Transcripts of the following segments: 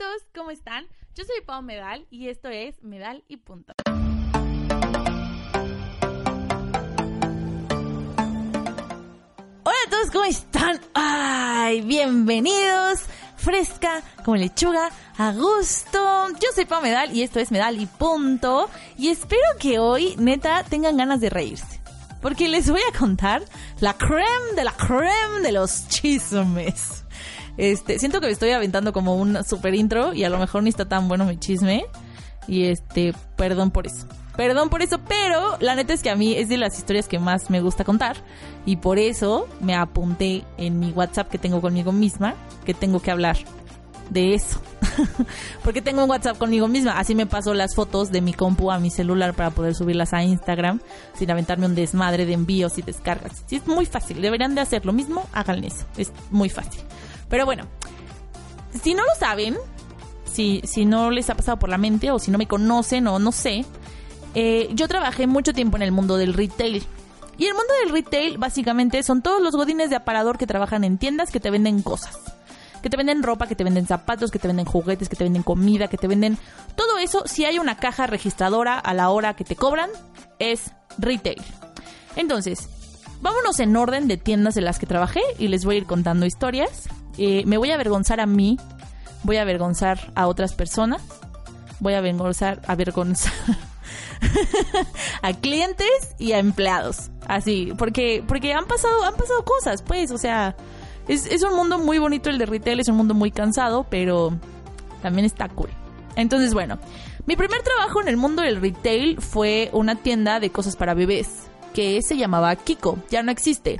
todos, ¿cómo están? Yo soy Pau Medal y esto es Medal y Punto. Hola a todos, ¿cómo están? Ay, bienvenidos. Fresca, como lechuga, a gusto. Yo soy Pau Medal y esto es Medal y Punto. Y espero que hoy, neta, tengan ganas de reírse. Porque les voy a contar la creme de la creme de los chismes. Este, siento que me estoy aventando como un super intro y a lo mejor ni está tan bueno mi chisme. Y este, perdón por eso. Perdón por eso, pero la neta es que a mí es de las historias que más me gusta contar. Y por eso me apunté en mi WhatsApp que tengo conmigo misma que tengo que hablar de eso. Porque tengo un WhatsApp conmigo misma. Así me paso las fotos de mi compu a mi celular para poder subirlas a Instagram sin aventarme un desmadre de envíos y descargas. Sí, es muy fácil. Deberían de hacer lo mismo. Hagan eso. Es muy fácil. Pero bueno, si no lo saben, si, si no les ha pasado por la mente o si no me conocen o no sé, eh, yo trabajé mucho tiempo en el mundo del retail. Y el mundo del retail básicamente son todos los godines de aparador que trabajan en tiendas que te venden cosas. Que te venden ropa, que te venden zapatos, que te venden juguetes, que te venden comida, que te venden... Todo eso, si hay una caja registradora a la hora que te cobran, es retail. Entonces, vámonos en orden de tiendas en las que trabajé y les voy a ir contando historias. Eh, me voy a avergonzar a mí, voy a avergonzar a otras personas, voy a avergonzar, avergonzar a clientes y a empleados. Así, porque, porque han pasado, han pasado cosas, pues, o sea, es, es un mundo muy bonito el de retail, es un mundo muy cansado, pero también está cool. Entonces, bueno, mi primer trabajo en el mundo del retail fue una tienda de cosas para bebés, que se llamaba Kiko, ya no existe,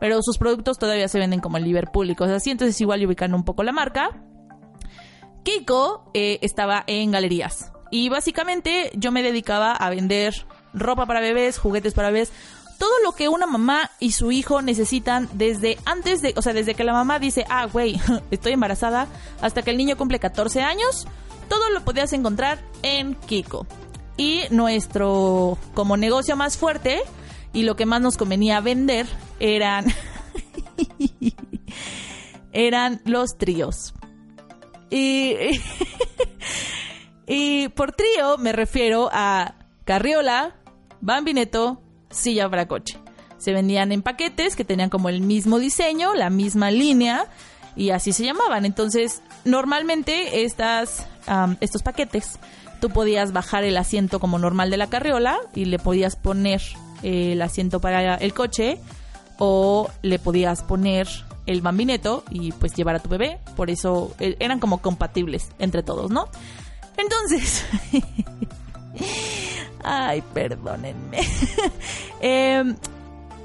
pero sus productos todavía se venden como en Liverpool y cosas así, entonces igual ubican un poco la marca. Kiko eh, estaba en galerías, y básicamente yo me dedicaba a vender ropa para bebés, juguetes para bebés, todo lo que una mamá y su hijo necesitan desde antes de, o sea, desde que la mamá dice, ah, güey, estoy embarazada, hasta que el niño cumple 14 años, todo lo podías encontrar en Kiko. Y nuestro, como negocio más fuerte, y lo que más nos convenía vender, eran, eran los tríos. Y... Y por trío me refiero a carriola, bambineto, silla para coche. Se vendían en paquetes que tenían como el mismo diseño, la misma línea y así se llamaban. Entonces, normalmente estas, estos paquetes, tú podías bajar el asiento como normal de la carriola y le podías poner el asiento para el coche o le podías poner el bambineto y pues llevar a tu bebé. Por eso eh, eran como compatibles entre todos, ¿no? Entonces, ay, perdónenme. Em,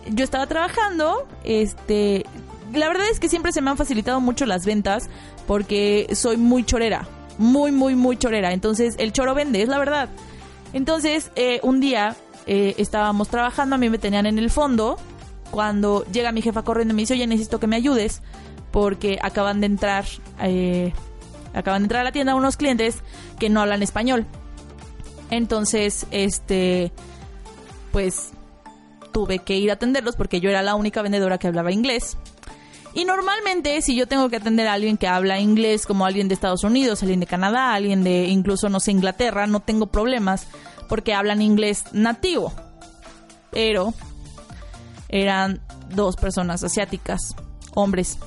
yo estaba trabajando, este, la verdad es que siempre se me han facilitado mucho las ventas porque soy muy chorera, muy, muy, muy chorera. Entonces, el choro vende, es la verdad. Entonces, eh, un día eh, estábamos trabajando, a mí me tenían en el fondo. Cuando llega mi jefa corriendo y me dice, oye, necesito que me ayudes porque acaban de entrar eh, acaban de entrar a la tienda unos clientes que no hablan español. Entonces, este, pues tuve que ir a atenderlos porque yo era la única vendedora que hablaba inglés. Y normalmente, si yo tengo que atender a alguien que habla inglés, como alguien de Estados Unidos, alguien de Canadá, alguien de incluso, no sé, Inglaterra, no tengo problemas porque hablan inglés nativo. Pero eran dos personas asiáticas, hombres,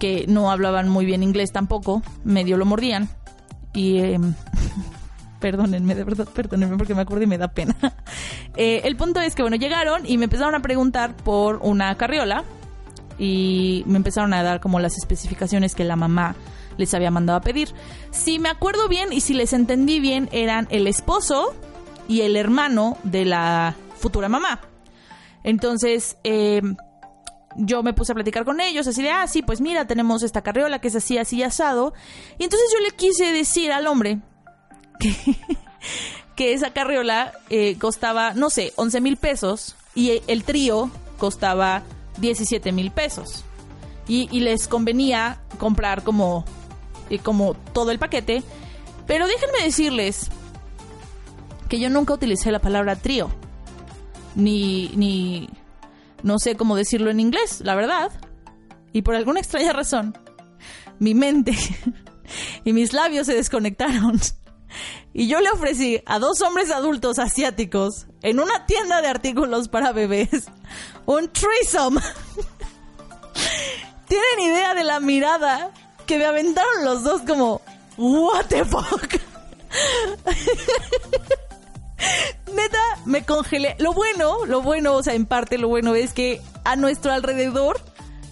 que no hablaban muy bien inglés tampoco, medio lo mordían. Y eh, perdónenme, de verdad, perdónenme porque me acuerdo y me da pena. Eh, el punto es que, bueno, llegaron y me empezaron a preguntar por una carriola y me empezaron a dar como las especificaciones que la mamá les había mandado a pedir. Si me acuerdo bien y si les entendí bien, eran el esposo y el hermano de la futura mamá. Entonces, eh, yo me puse a platicar con ellos, así de, ah, sí, pues mira, tenemos esta carriola que es así, así asado. Y entonces yo le quise decir al hombre que, esa carriola eh, costaba, no sé, 11 mil pesos y el trío costaba 17 mil pesos. Y, les convenía comprar como, eh, como todo el paquete. Pero déjenme decirles que yo nunca utilicé la palabra trío. Ni, ni, no sé cómo decirlo en inglés, la verdad. Y por alguna extraña razón, mi mente y mis labios se desconectaron. Y yo le ofrecí a dos hombres adultos asiáticos en una tienda de artículos para bebés un threesome. ¿Tienen idea de la mirada que me aventaron los dos como, what the fuck? Neta, me congelé. Lo bueno, lo bueno, o sea, en parte lo bueno es que a nuestro alrededor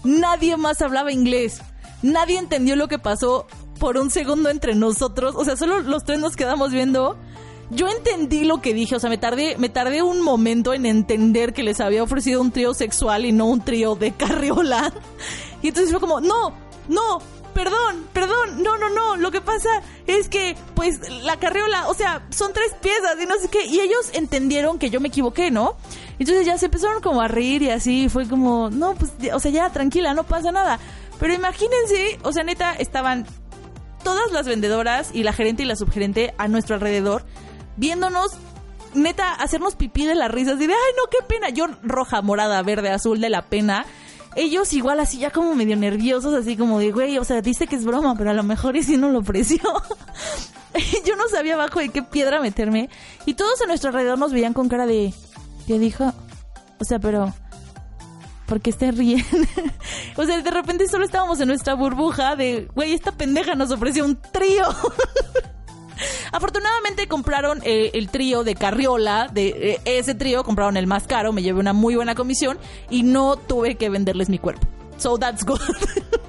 nadie más hablaba inglés. Nadie entendió lo que pasó por un segundo entre nosotros. O sea, solo los tres nos quedamos viendo. Yo entendí lo que dije, o sea, me tardé, me tardé un momento en entender que les había ofrecido un trío sexual y no un trío de carriola. Y entonces fue como, no, no, perdón, perdón, no, no, no, lo que pasa es que, pues, la carriola, o sea, son tres piezas y no sé qué, y ellos entendieron que yo me equivoqué, ¿no? Entonces ya se empezaron como a reír y así, fue como, no, pues, o sea, ya, tranquila, no pasa nada. Pero imagínense, o sea, neta, estaban todas las vendedoras y la gerente y la subgerente a nuestro alrededor, viéndonos neta, hacernos pipí de las risas y de, ay, no, qué pena. Yo roja, morada, verde, azul de la pena ellos igual así ya como medio nerviosos, así como de, güey, o sea, dice que es broma, pero a lo mejor y si no lo ofreció. Yo no sabía abajo de qué piedra meterme. Y todos a nuestro alrededor nos veían con cara de, ¿qué dijo? O sea, pero... ¿Por qué estén riendo? o sea, de repente solo estábamos en nuestra burbuja de, güey, esta pendeja nos ofreció un trío. Afortunadamente compraron eh, el trío de Carriola, de eh, ese trío compraron el más caro, me llevé una muy buena comisión y no tuve que venderles mi cuerpo. So that's good.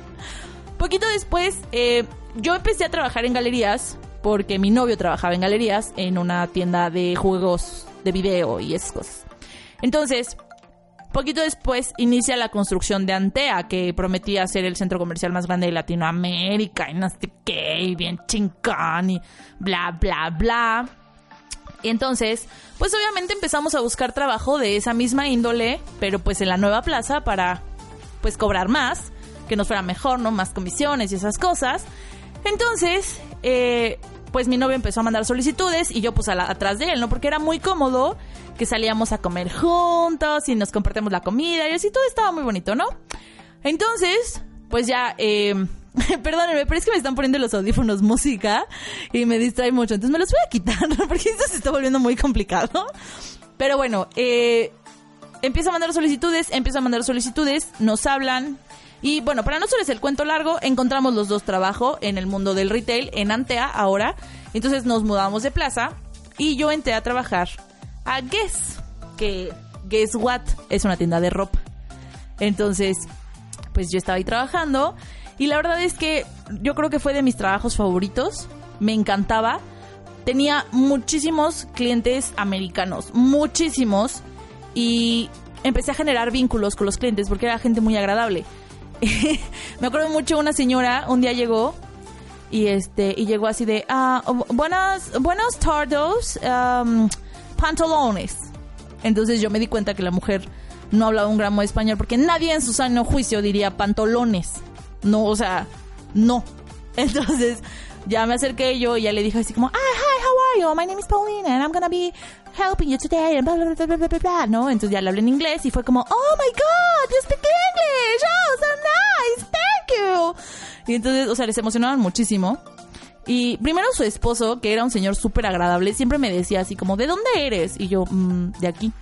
Poquito después, eh, yo empecé a trabajar en galerías porque mi novio trabajaba en galerías en una tienda de juegos de video y esas cosas. Entonces, Poquito después inicia la construcción de Antea, que prometía ser el centro comercial más grande de Latinoamérica, y no sé qué, y bien chincán, y bla, bla, bla. Y entonces, pues obviamente empezamos a buscar trabajo de esa misma índole, pero pues en la nueva plaza para, pues cobrar más, que nos fuera mejor, ¿no? Más comisiones y esas cosas. Entonces, eh, pues mi novio empezó a mandar solicitudes y yo pues atrás de él, ¿no? Porque era muy cómodo que salíamos a comer juntos y nos compartimos la comida y así todo estaba muy bonito, ¿no? Entonces, pues ya, eh, perdónenme, pero es que me están poniendo los audífonos música y me distrae mucho, entonces me los voy a quitar porque esto se está volviendo muy complicado. Pero bueno, eh, empiezo a mandar solicitudes, empiezo a mandar solicitudes, nos hablan, y bueno, para no hacerles el cuento largo, encontramos los dos trabajo en el mundo del retail, en Antea ahora. Entonces nos mudamos de plaza y yo entré a trabajar a Guess, que Guess What es una tienda de ropa. Entonces, pues yo estaba ahí trabajando y la verdad es que yo creo que fue de mis trabajos favoritos. Me encantaba. Tenía muchísimos clientes americanos, muchísimos. Y empecé a generar vínculos con los clientes porque era gente muy agradable. me acuerdo mucho una señora un día llegó y este y llegó así de ah, buenas buenas tardes um, pantalones. Entonces yo me di cuenta que la mujer no hablaba un gramo de español porque nadie en su sano juicio diría pantalones. No, o sea, no. Entonces ya me acerqué yo y ya le dije así como, ah, hi, how are you? My name is Paulina and I'm gonna be helping you today and bla, bla, bla, bla, bla, bla, ¿no? Entonces ya le hablé en inglés y fue como, oh my god, you speak English, oh, Y entonces, o sea, les emocionaron muchísimo. Y primero su esposo, que era un señor súper agradable, siempre me decía así como, ¿de dónde eres? Y yo, mmm, de aquí.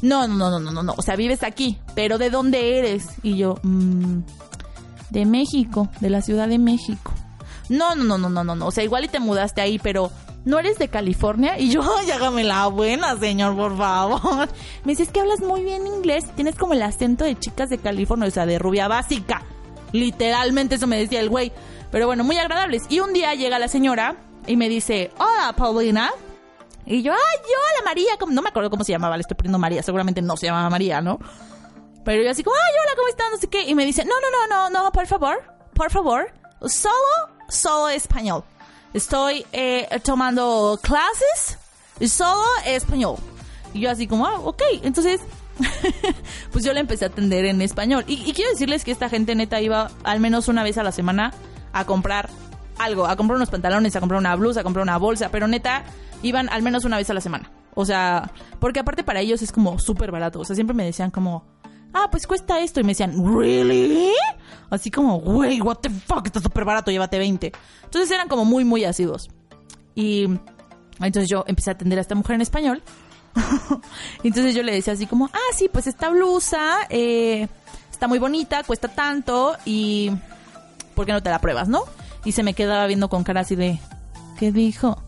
No, no, no, no, no, no, o sea, vives aquí, pero ¿de dónde eres? Y yo, mmm, de México, de la Ciudad de México. No, no, no, no, no, no, o sea, igual y te mudaste ahí, pero ¿no eres de California? Y yo, ay, hágame la buena, señor, por favor. Me dices que hablas muy bien inglés, tienes como el acento de chicas de California, o sea, de rubia básica. Literalmente eso me decía el güey. Pero bueno, muy agradables. Y un día llega la señora y me dice, hola, Paulina. Y yo, ay, hola, María. No me acuerdo cómo se llamaba, le estoy poniendo María. Seguramente no se llamaba María, ¿no? Pero yo así como, ay, hola, ¿cómo estás? No sé qué. Y me dice, no, no, no, no, no, por favor, por favor. Solo, solo español. Estoy eh, tomando clases, solo español. Y yo así como, ah, ok. Entonces, pues yo le empecé a atender en español. Y, quiero decirles que esta gente neta iba al menos una vez a la semana a comprar algo, a comprar unos pantalones, a comprar una blusa, a comprar una bolsa, pero neta, iban al menos una vez a la semana. O sea, porque aparte para ellos es como súper barato. O sea, siempre me decían como, ah, pues cuesta esto. Y me decían, ¿really? Así como, güey, what the fuck, está súper barato, llévate 20. Entonces eran como muy, muy ácidos. Y entonces yo empecé a atender a esta mujer en español. entonces yo le decía así como, ah, sí, pues esta blusa eh, está muy bonita, cuesta tanto y ¿por qué no te la pruebas, no? Y se me quedaba viendo con cara así de, ¿qué dijo?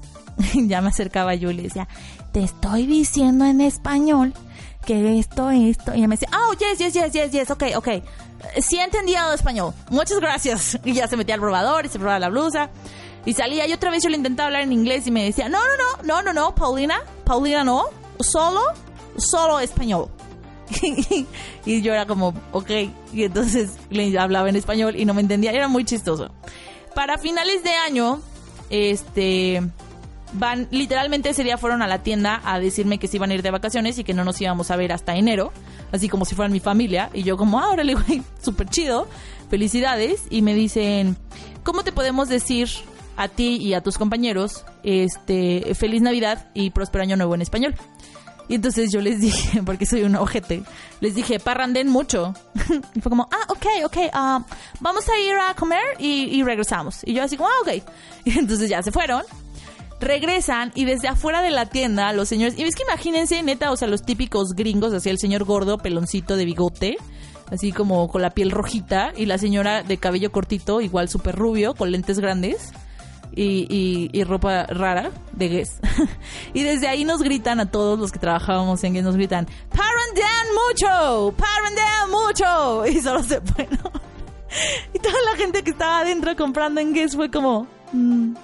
ya me acercaba yo y le decía, te estoy diciendo en español que esto, esto. Y ella me decía, oh, yes, yes, yes, yes, yes, ok, ok. Sí entendía el español. Muchas gracias. Y ya se metía al probador y se probaba la blusa. Y salía y otra vez yo le intentaba hablar en inglés y me decía, no, no, no, no, no, no, Paulina, Paulina no, solo, solo español. y yo era como, ok, y entonces le hablaba en español y no me entendía, era muy chistoso. Para finales de año, este, van, literalmente ese día fueron a la tienda a decirme que se iban a ir de vacaciones y que no nos íbamos a ver hasta enero, así como si fueran mi familia, y yo como, ahora le güey, súper chido, felicidades, y me dicen, ¿cómo te podemos decir a ti y a tus compañeros, este, feliz Navidad y próspero año nuevo en español? Y entonces yo les dije, porque soy un ojete, les dije, parranden mucho. y fue como, ah, ok, ok, uh, vamos a ir a comer y, regresamos. Y yo así como, ah, ok. Y entonces ya se fueron. Regresan y desde afuera de la tienda los señores, y es que imagínense, neta, o sea, los típicos gringos, así el señor gordo, peloncito de bigote, así como con la piel rojita, y la señora de cabello cortito, igual súper rubio, con lentes grandes y, ropa rara de Guess. y desde ahí nos gritan a todos los que trabajábamos en Guess, nos gritan, ¡Paren mucho! ¡Paren mucho! Y solo se fue, Y toda la gente que estaba adentro comprando en Guess fue como, mm,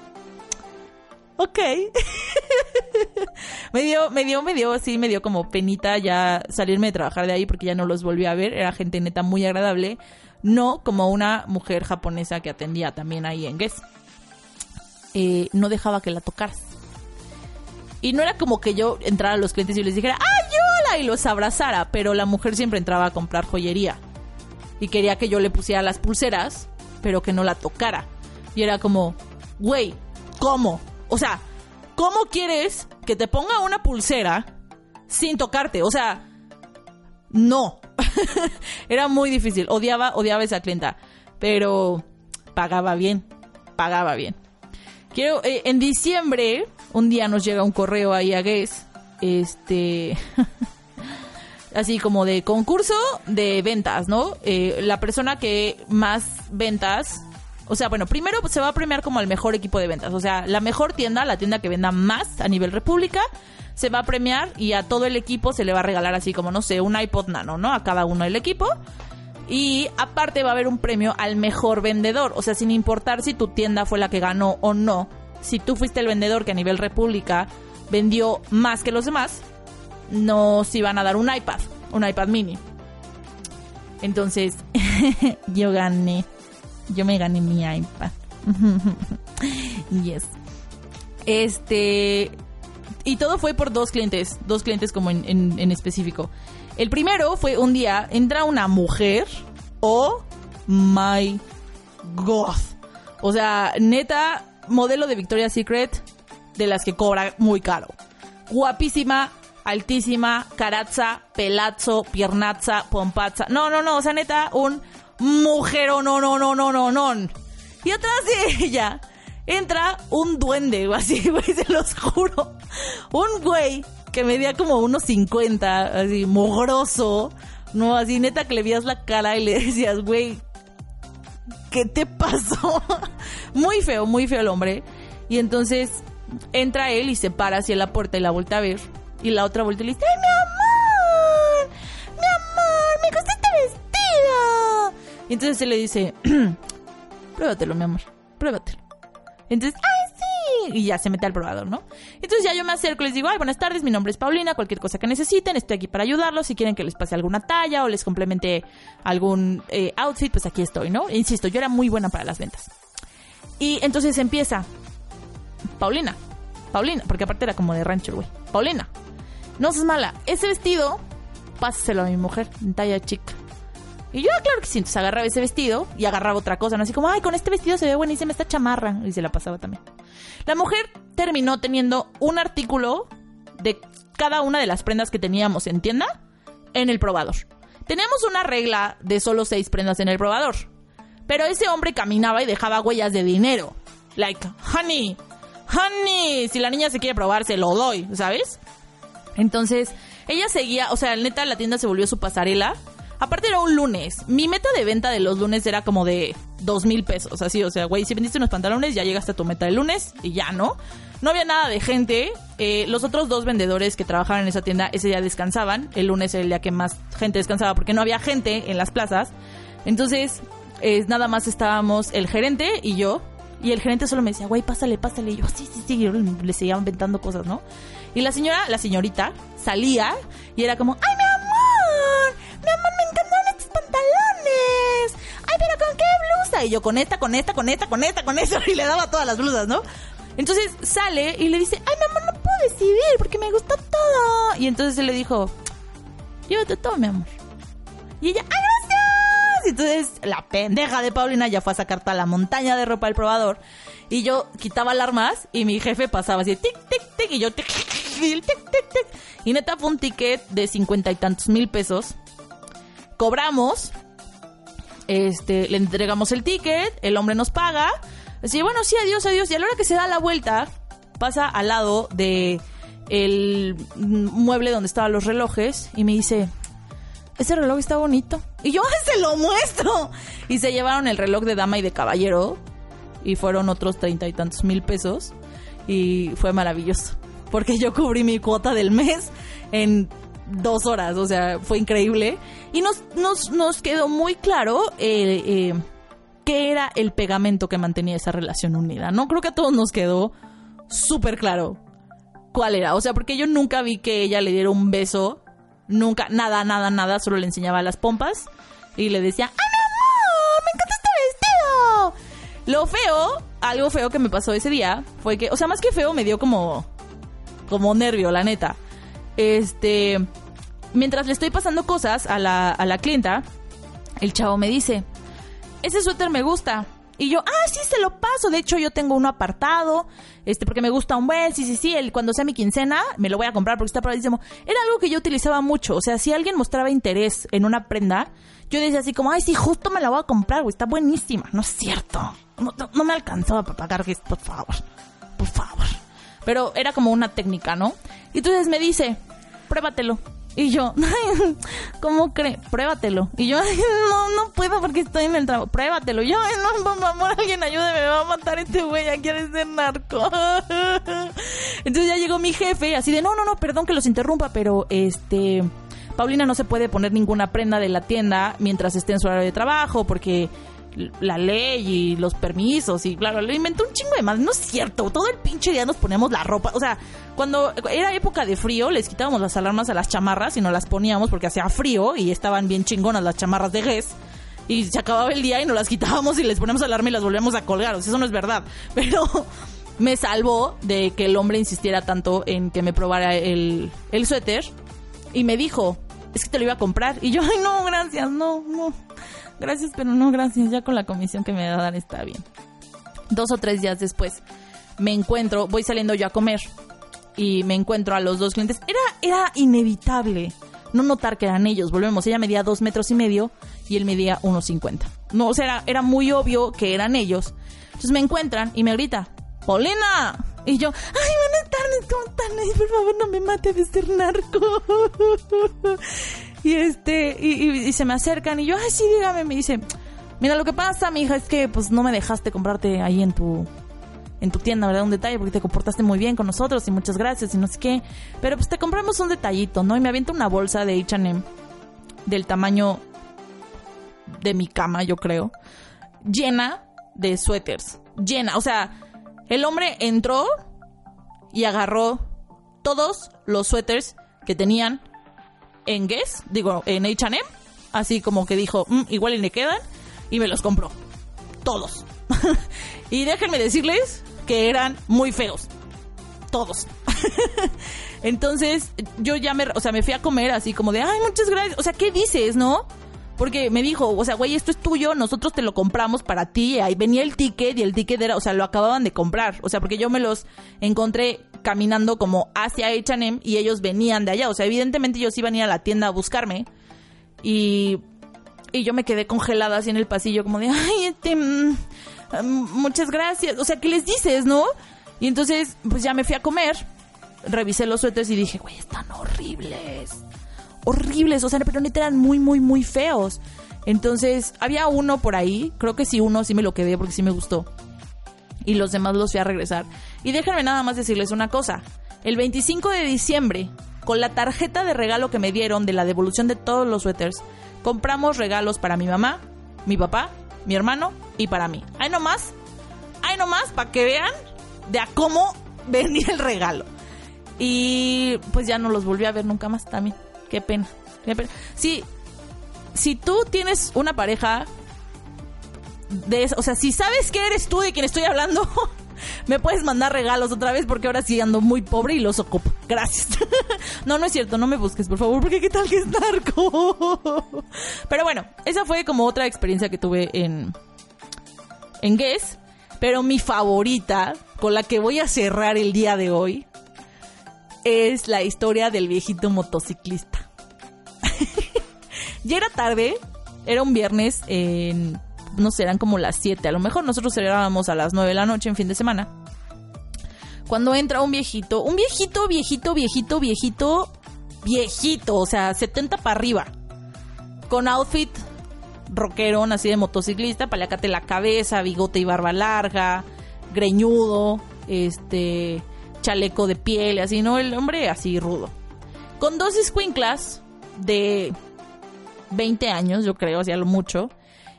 ok. me dio, me dio, me dio, así, me dio como penita ya salirme de trabajar de ahí porque ya no los volví a ver. Era gente neta muy agradable. No como una mujer japonesa que atendía también ahí en Guess. Eh, no dejaba que la tocaras. Y no era como que yo entrara a los clientes y les dijera, ¡ay, hola! y los abrazara, pero la mujer siempre entraba a comprar joyería. Y quería que yo le pusiera las pulseras, pero que no la tocara. Y era como, güey, ¿cómo? O sea, ¿cómo quieres que te ponga una pulsera sin tocarte? O sea, no. era muy difícil. Odiaba, odiaba esa clienta. Pero pagaba bien. Pagaba bien. Quiero, eh, en diciembre, un día nos llega un correo ahí a Guess, este, así como de concurso de ventas, ¿no? Eh, la persona que más ventas, o sea, bueno, primero se va a premiar como el mejor equipo de ventas, o sea, la mejor tienda, la tienda que venda más a nivel república, se va a premiar y a todo el equipo se le va a regalar así como, no sé, un iPod Nano, ¿no? A cada uno del equipo. Y aparte va a haber un premio al mejor vendedor. O sea, sin importar si tu tienda fue la que ganó o no. Si tú fuiste el vendedor que a nivel república vendió más que los demás, nos iban a dar un iPad, un iPad mini. Entonces, yo gané. Yo me gané mi iPad. yes. Este. Y todo fue por dos clientes. Dos clientes como en, en específico. El primero fue un día, entra una mujer. Oh my god. O sea, neta, modelo de Victoria's Secret de las que cobra muy caro. Guapísima, altísima, caraza, pelazo, piernaza, pompaza. No, no, no, o sea, neta, un mujer, no, no, no, no, no, no. Y atrás de ella entra un duende, así, güey, se los juro. Un güey que medía como unos 50, así, mogroso, ¿no? Así neta que le vías la cara y le decías, güey, ¿qué te pasó? muy feo, muy feo el hombre. Y entonces entra él y se para hacia la puerta y la vuelta a ver. Y la otra vuelta y le dice, ¡ay, mi Y entonces él le dice, pruébatelo, mi amor, pruébatelo. Entonces, ¡ay, y ya se mete al probador, ¿no? Entonces ya yo me acerco y les digo, ay, buenas tardes, mi nombre es Paulina, cualquier cosa que necesiten, estoy aquí para ayudarlos, si quieren que les pase alguna talla o les complemente algún eh, outfit, pues aquí estoy, ¿no? Insisto, yo era muy buena para las ventas. Y entonces empieza, Paulina, Paulina, porque aparte era como de rancho, güey, Paulina, no seas mala, ese vestido, pásaselo a mi mujer, en talla chica. Y yo, claro que sí, entonces agarraba ese vestido y agarraba otra cosa, ¿no? Así como, ay, con este vestido se ve buenísima esta chamarra. Y se la pasaba también. La mujer terminó teniendo un artículo de cada una de las prendas que teníamos en tienda en el probador. Teníamos una regla de solo seis prendas en el probador. Pero ese hombre caminaba y dejaba huellas de dinero. Like, honey, honey, si la niña se quiere probar, se lo doy, ¿sabes? Entonces, ella seguía, o sea, neta, la tienda se volvió su pasarela. Aparte era un lunes. Mi meta de venta de los lunes era como de dos mil pesos. Así, o sea, güey, si vendiste unos pantalones, ya llegaste a tu meta de lunes y ya, ¿no? No había nada de gente. Eh, los otros dos vendedores que trabajaban en esa tienda ese día descansaban. El lunes era el día que más gente descansaba porque no había gente en las plazas. Entonces, eh, nada más estábamos el gerente y yo. Y el gerente solo me decía, güey, pásale, pásale. Y yo, sí, sí, sí. Le seguía inventando cosas, ¿no? Y la señora, la señorita, salía y era como, ¡ay, mi Y yo, con esta, con esta, con esta, con esta, con esta. Y le daba todas las blusas, ¿no? Entonces sale y le dice, ay, mi amor, no puedo decidir porque me gustó todo. Y entonces él le dijo, llévate todo, mi amor. Y ella, ¡ay, gracias! Y entonces la pendeja de Paulina ya fue a sacar toda la montaña de ropa del probador. Y yo quitaba alarmas y mi jefe pasaba así, tic, tic, tic, y yo, tic, tic, tic, tic. Y neta fue un ticket de cincuenta y tantos mil pesos. Cobramos, este, le entregamos el ticket, el hombre nos paga Así, bueno, sí, adiós, adiós. Y a la hora que se da la vuelta, pasa al lado de el mueble donde estaban los relojes y me dice, ese reloj está bonito. Y yo, se lo muestro! Y se llevaron el reloj de dama y de caballero y fueron otros treinta y tantos mil pesos y fue maravilloso. Porque yo cubrí mi cuota del mes en dos horas, o sea, fue increíble. Y nos, nos, nos quedó muy claro eh, eh qué era el pegamento que mantenía esa relación unida. No creo que a todos nos quedó súper claro cuál era. O sea, porque yo nunca vi que ella le diera un beso. Nunca, nada, nada, nada. Solo le enseñaba las pompas y le decía, ¡Ay, mi amor! ¡Me encanta este vestido! Lo feo, algo feo que me pasó ese día fue que, o sea, más que feo, me dio como, como nervio, la neta. Este, mientras le estoy pasando cosas a la, a la clienta, el chavo me dice, ese suéter me gusta. Y yo, ah, sí, se lo paso. De hecho, yo tengo uno apartado, este, porque me gusta un buen, sí, sí, sí, el, cuando sea mi quincena, me lo voy a comprar porque está padrísimo. Era algo que yo utilizaba mucho. O sea, si alguien mostraba interés en una prenda, yo decía así como, ay, sí, justo me la voy a comprar, está buenísima. No es cierto. No, no, me alcanzaba para pagar, por favor. Por favor. Pero era como una técnica, ¿no? Y entonces me dice, pruébatelo. Y yo, ¿cómo cree? Pruébatelo. Y yo, no, no puedo porque estoy en el trabajo. Pruébatelo. Y yo, no, por favor, alguien ayúdeme, me va a matar este güey, ya quiere ser narco. Entonces ya llegó mi jefe, así de, no, no, no, perdón que los interrumpa, pero este... Paulina no se puede poner ninguna prenda de la tienda mientras esté en su horario de trabajo porque la ley y los permisos y claro, lo inventó un chingo de más. No es cierto, todo el pinche día nos poníamos la ropa. O sea, cuando era época de frío, les quitábamos las alarmas a las chamarras y nos las poníamos porque hacía frío y estaban bien chingonas las chamarras de Guess. Y se acababa el día y nos las quitábamos y les poníamos alarma y las volvíamos a colgar. O sea, eso no es verdad. Pero me salvó de que el hombre insistiera tanto en que me probara el, el suéter. Y me dijo, es que te lo iba a comprar. Y yo, ay, no, gracias, no, no gracias, pero no gracias, ya con la comisión que me va a dar está bien. Dos o tres días después me encuentro, voy saliendo yo a comer y me encuentro a los dos clientes. Era, era inevitable no notar que eran ellos. Volvemos, ella medía dos metros y medio y él medía unos cincuenta. No, o sea, era, era muy obvio que eran ellos. Entonces me encuentran y me grita, ¡Paulina! Y yo, ay, buenas tardes, ¿cómo están? Por favor, no me mate de ser narco. Y este, y, se me acercan y yo, ay, sí, dígame, me dice, mira, lo que pasa, mi hija, es que pues no me dejaste comprarte ahí en tu, en tu tienda, ¿verdad? Un detalle, porque te comportaste muy bien con nosotros y muchas gracias y no sé qué. Pero pues te compramos un detallito, ¿no? Y me avienta una bolsa de H&M del tamaño de mi cama, yo creo, llena de suéteres, llena, o sea, el hombre entró y agarró todos los suéteres que tenían en Guess, digo, en H&M, así como que dijo, mm, igual y le quedan, y me los compró. Todos. y déjenme decirles que eran muy feos. Todos. Entonces, yo ya me, o sea, me fui a comer así como de, ay, muchas gracias. O sea, ¿qué dices, no? Porque me dijo, o sea, güey, esto es tuyo, nosotros te lo compramos para ti. Ahí venía el ticket y el ticket era, o sea, lo acababan de comprar. O sea, porque yo me los encontré caminando como hacia H&M y ellos venían de allá. O sea, evidentemente ellos iban a ir a la tienda a buscarme. Y, y yo me quedé congelada así en el pasillo, como de, ay, este, mm, mm, muchas gracias. O sea, ¿qué les dices, no? Y entonces, pues ya me fui a comer, revisé los suéteres y dije, güey, están horribles. Horribles, o sea, pero neta eran muy, muy, muy feos. Entonces, había uno por ahí, creo que sí, uno sí me lo quedé porque sí me gustó. Y los demás los fui a regresar. Y déjenme nada más decirles una cosa. El 25 de diciembre, con la tarjeta de regalo que me dieron de la devolución de todos los suéteres, compramos regalos para mi mamá, mi papá, mi hermano y para mí. Ahí nomás, ahí nomás, para que vean de a cómo venía el regalo. Y pues ya no los volví a ver nunca más también. Qué pena. Qué pena. Sí, si tú tienes una pareja de o sea, si sabes que eres tú de quien estoy hablando, me puedes mandar regalos otra vez porque ahora sí ando muy pobre y los ocupo. Gracias. no, no es cierto, no me busques, por favor, porque qué tal que es narco. Pero bueno, esa fue como otra experiencia que tuve en en Guess, pero mi favorita con la que voy a cerrar el día de hoy es la historia del viejito motociclista. Ya era tarde, era un viernes, en, no sé, eran como las 7. A lo mejor nosotros celebrábamos a las 9 de la noche en fin de semana. Cuando entra un viejito, un viejito, viejito, viejito, viejito, viejito, o sea, 70 para arriba. Con outfit rockerón, así de motociclista, paliacate la cabeza, bigote y barba larga, greñudo, este, chaleco de piel, así, ¿no? El hombre así rudo. Con dos squinklas de 20 años, yo creo, hacía lo mucho.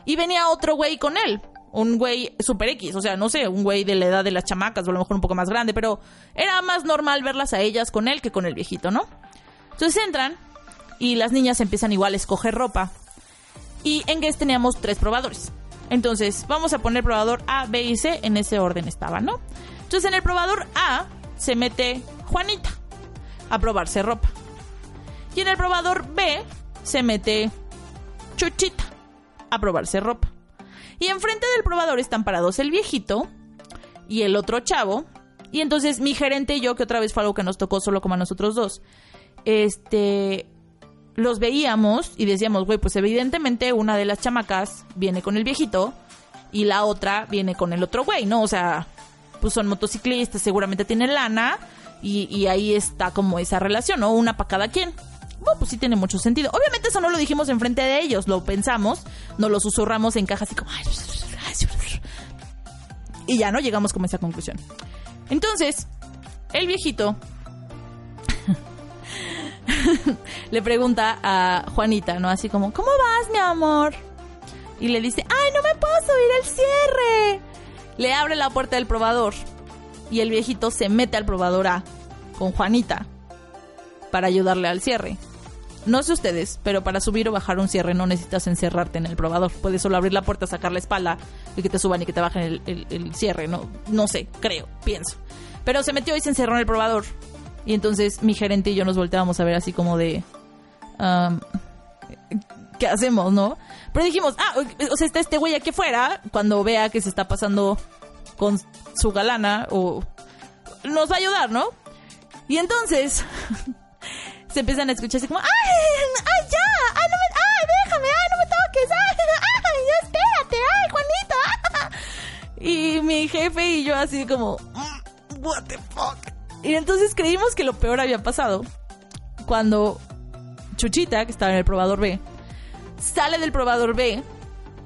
Y venía otro güey con él. Un güey super X, o sea, no sé, un güey de la edad de las chamacas, o a lo mejor un poco más grande, pero era más normal verlas a ellas con él que con el viejito, ¿no? Entonces entran y las niñas empiezan igual a escoger ropa. Y en Guess teníamos tres probadores. Entonces, vamos a poner probador A, B y C, en ese orden estaba, ¿no? Entonces, en el probador A se mete Juanita a probarse ropa. Y en el probador B se mete Chuchita a probarse ropa. Y enfrente del probador están parados el viejito y el otro chavo. Y entonces mi gerente y yo, que otra vez fue algo que nos tocó solo como a nosotros dos, este, los veíamos y decíamos, güey, pues evidentemente una de las chamacas viene con el viejito y la otra viene con el otro güey, ¿no? O sea, pues son motociclistas, seguramente tienen lana y, y ahí está como esa relación, ¿no? Una para cada quien pues sí tiene mucho sentido. Obviamente eso no lo dijimos enfrente de ellos, lo pensamos, nos lo susurramos en caja así como... Y ya no llegamos como esa conclusión. Entonces, el viejito le pregunta a Juanita, ¿no? Así como, ¿cómo vas, mi amor? Y le dice, ¡ay, no me puedo subir al cierre! Le abre la puerta del probador y el viejito se mete al probador A con Juanita para ayudarle al cierre. No sé ustedes, pero para subir o bajar un cierre no necesitas encerrarte en el probador. Puedes solo abrir la puerta, sacar la espalda y que te suban y que te bajen el, cierre. No, no sé, creo, pienso. Pero se metió y se encerró en el probador. Y entonces mi gerente y yo nos volteábamos a ver así como de... ¿Qué hacemos, no? Pero dijimos, ah, o sea, está este güey aquí afuera, cuando vea que se está pasando con su galana, o nos va a ayudar, ¿no? Y entonces se empiezan a escuchar así como, ¡ay! ¡ay, ya! ¡ay, no me, ay déjame! ¡ay, no me toques! ¡ay, ay espérate! ¡ay, Juanita! Y mi jefe y yo así como, mm, ¿what the fuck? Y entonces creímos que lo peor había pasado cuando Chuchita, que estaba en el probador B, sale del probador B,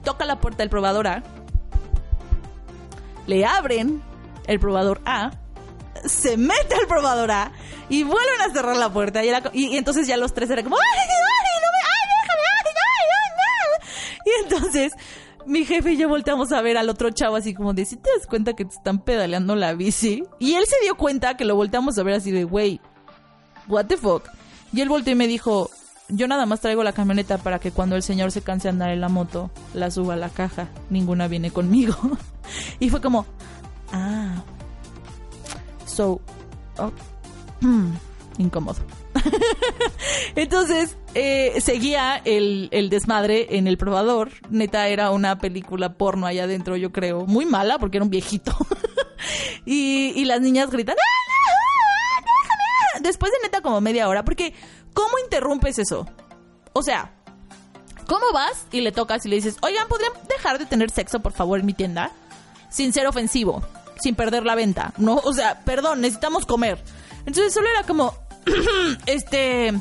toca la puerta del probador A, le abren el probador A se mete al probador A y vuelven a cerrar la puerta. Y, entonces ya los tres eran como, ¡ay, ay, no ay, déjame, ay, ay, Y entonces mi jefe y yo volteamos a ver al otro chavo así como de, si te das cuenta que te están pedaleando la bici? Y él se dio cuenta que lo volteamos a ver así de, güey, what the fuck? Y él volteó y me dijo, yo nada más traigo la camioneta para que cuando el señor se canse de andar en la moto, la suba a la caja. Ninguna viene conmigo. y fue como, ah, So, oh, hmm, incómodo. Entonces, eh, seguía el, desmadre en el probador. Neta, era una película porno allá adentro, yo creo. Muy mala porque era un viejito. y, y, las niñas gritan, ¡Ah, déjame! Después de neta como media hora, porque ¿cómo interrumpes eso? O sea, ¿Cómo vas? Y le tocas y le dices, oigan, ¿podrían dejar de tener sexo, por favor, en mi tienda? Sin ser ofensivo, sin perder la venta. No, o sea, perdón, necesitamos comer. Entonces solo era como, este,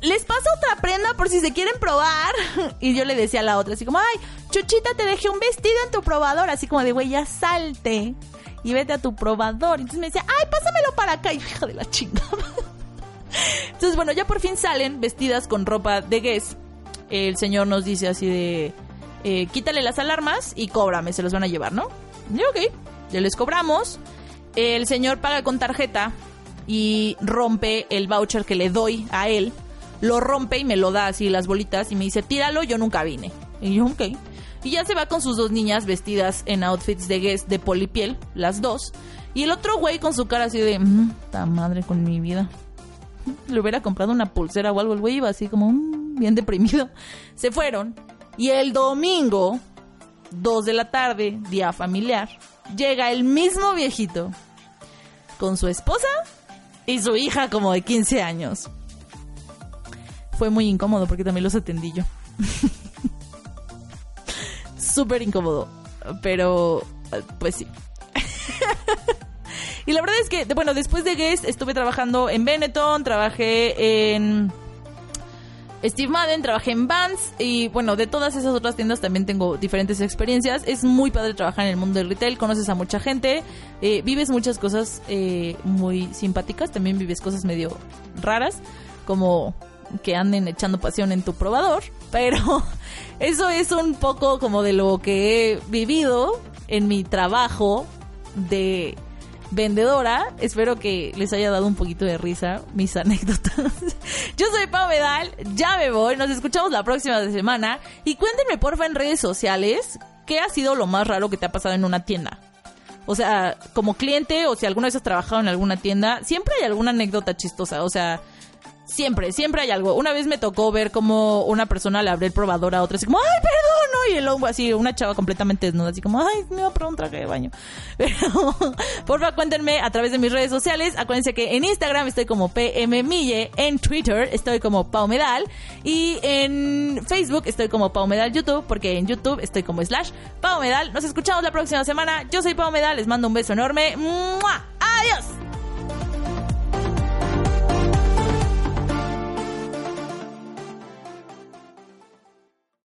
les paso otra prenda por si se quieren probar. Y yo le decía a la otra, así como, ay, Chuchita, te dejé un vestido en tu probador. Así como de, güey, ya salte y vete a tu probador. Entonces me decía, ay, pásamelo para acá. Y hija de la chingada. Entonces, bueno, ya por fin salen vestidas con ropa de Guess. El señor nos dice así de, eh, quítale las alarmas y cóbrame, se los van a llevar, ¿no? Y ok, ya les cobramos. El señor paga con tarjeta y rompe el voucher que le doy a él. Lo rompe y me lo da así las bolitas y me dice, tíralo, yo nunca vine. Y yo, ok. Y ya se va con sus dos niñas vestidas en outfits de Guess de polipiel, las dos. Y el otro güey con su cara así de, mmm, madre con mi vida. Le hubiera comprado una pulsera o algo, el güey iba así como mm, bien deprimido. Se fueron. Y el domingo, 2 de la tarde, día familiar, llega el mismo viejito con su esposa y su hija como de 15 años. Fue muy incómodo porque también los atendí yo. Súper incómodo. Pero, pues sí. y la verdad es que, bueno, después de Guest estuve trabajando en Benetton, trabajé en Steve Madden, trabajé en Vans y bueno, de todas esas otras tiendas también tengo diferentes experiencias. Es muy padre trabajar en el mundo del retail, conoces a mucha gente, eh, vives muchas cosas eh, muy simpáticas, también vives cosas medio raras, como que anden echando pasión en tu probador, pero eso es un poco como de lo que he vivido en mi trabajo de vendedora. Espero que les haya dado un poquito de risa mis anécdotas. Yo soy Pau Medal, ya me voy, nos escuchamos la próxima semana y cuéntenme porfa en redes sociales qué ha sido lo más raro que te ha pasado en una tienda. O sea, como cliente o si alguna vez has trabajado en alguna tienda, siempre hay alguna anécdota chistosa. O sea, Siempre, siempre hay algo. Una vez me tocó ver como una persona le abre el probador a otra, así como, ay, perdón, ¿no? y el hongo así, una chava completamente desnuda, así como, ay, me va a un traje de baño. Pero, por favor, cuéntenme a través de mis redes sociales. Acuérdense que en Instagram estoy como PMMille, en Twitter estoy como Pau Medal y en Facebook estoy como Pau Medal YouTube, porque en YouTube estoy como slash Pau Medal. Nos escuchamos la próxima semana. Yo soy Pau Medal, les mando un beso enorme. ¡Mua! ¡Adiós!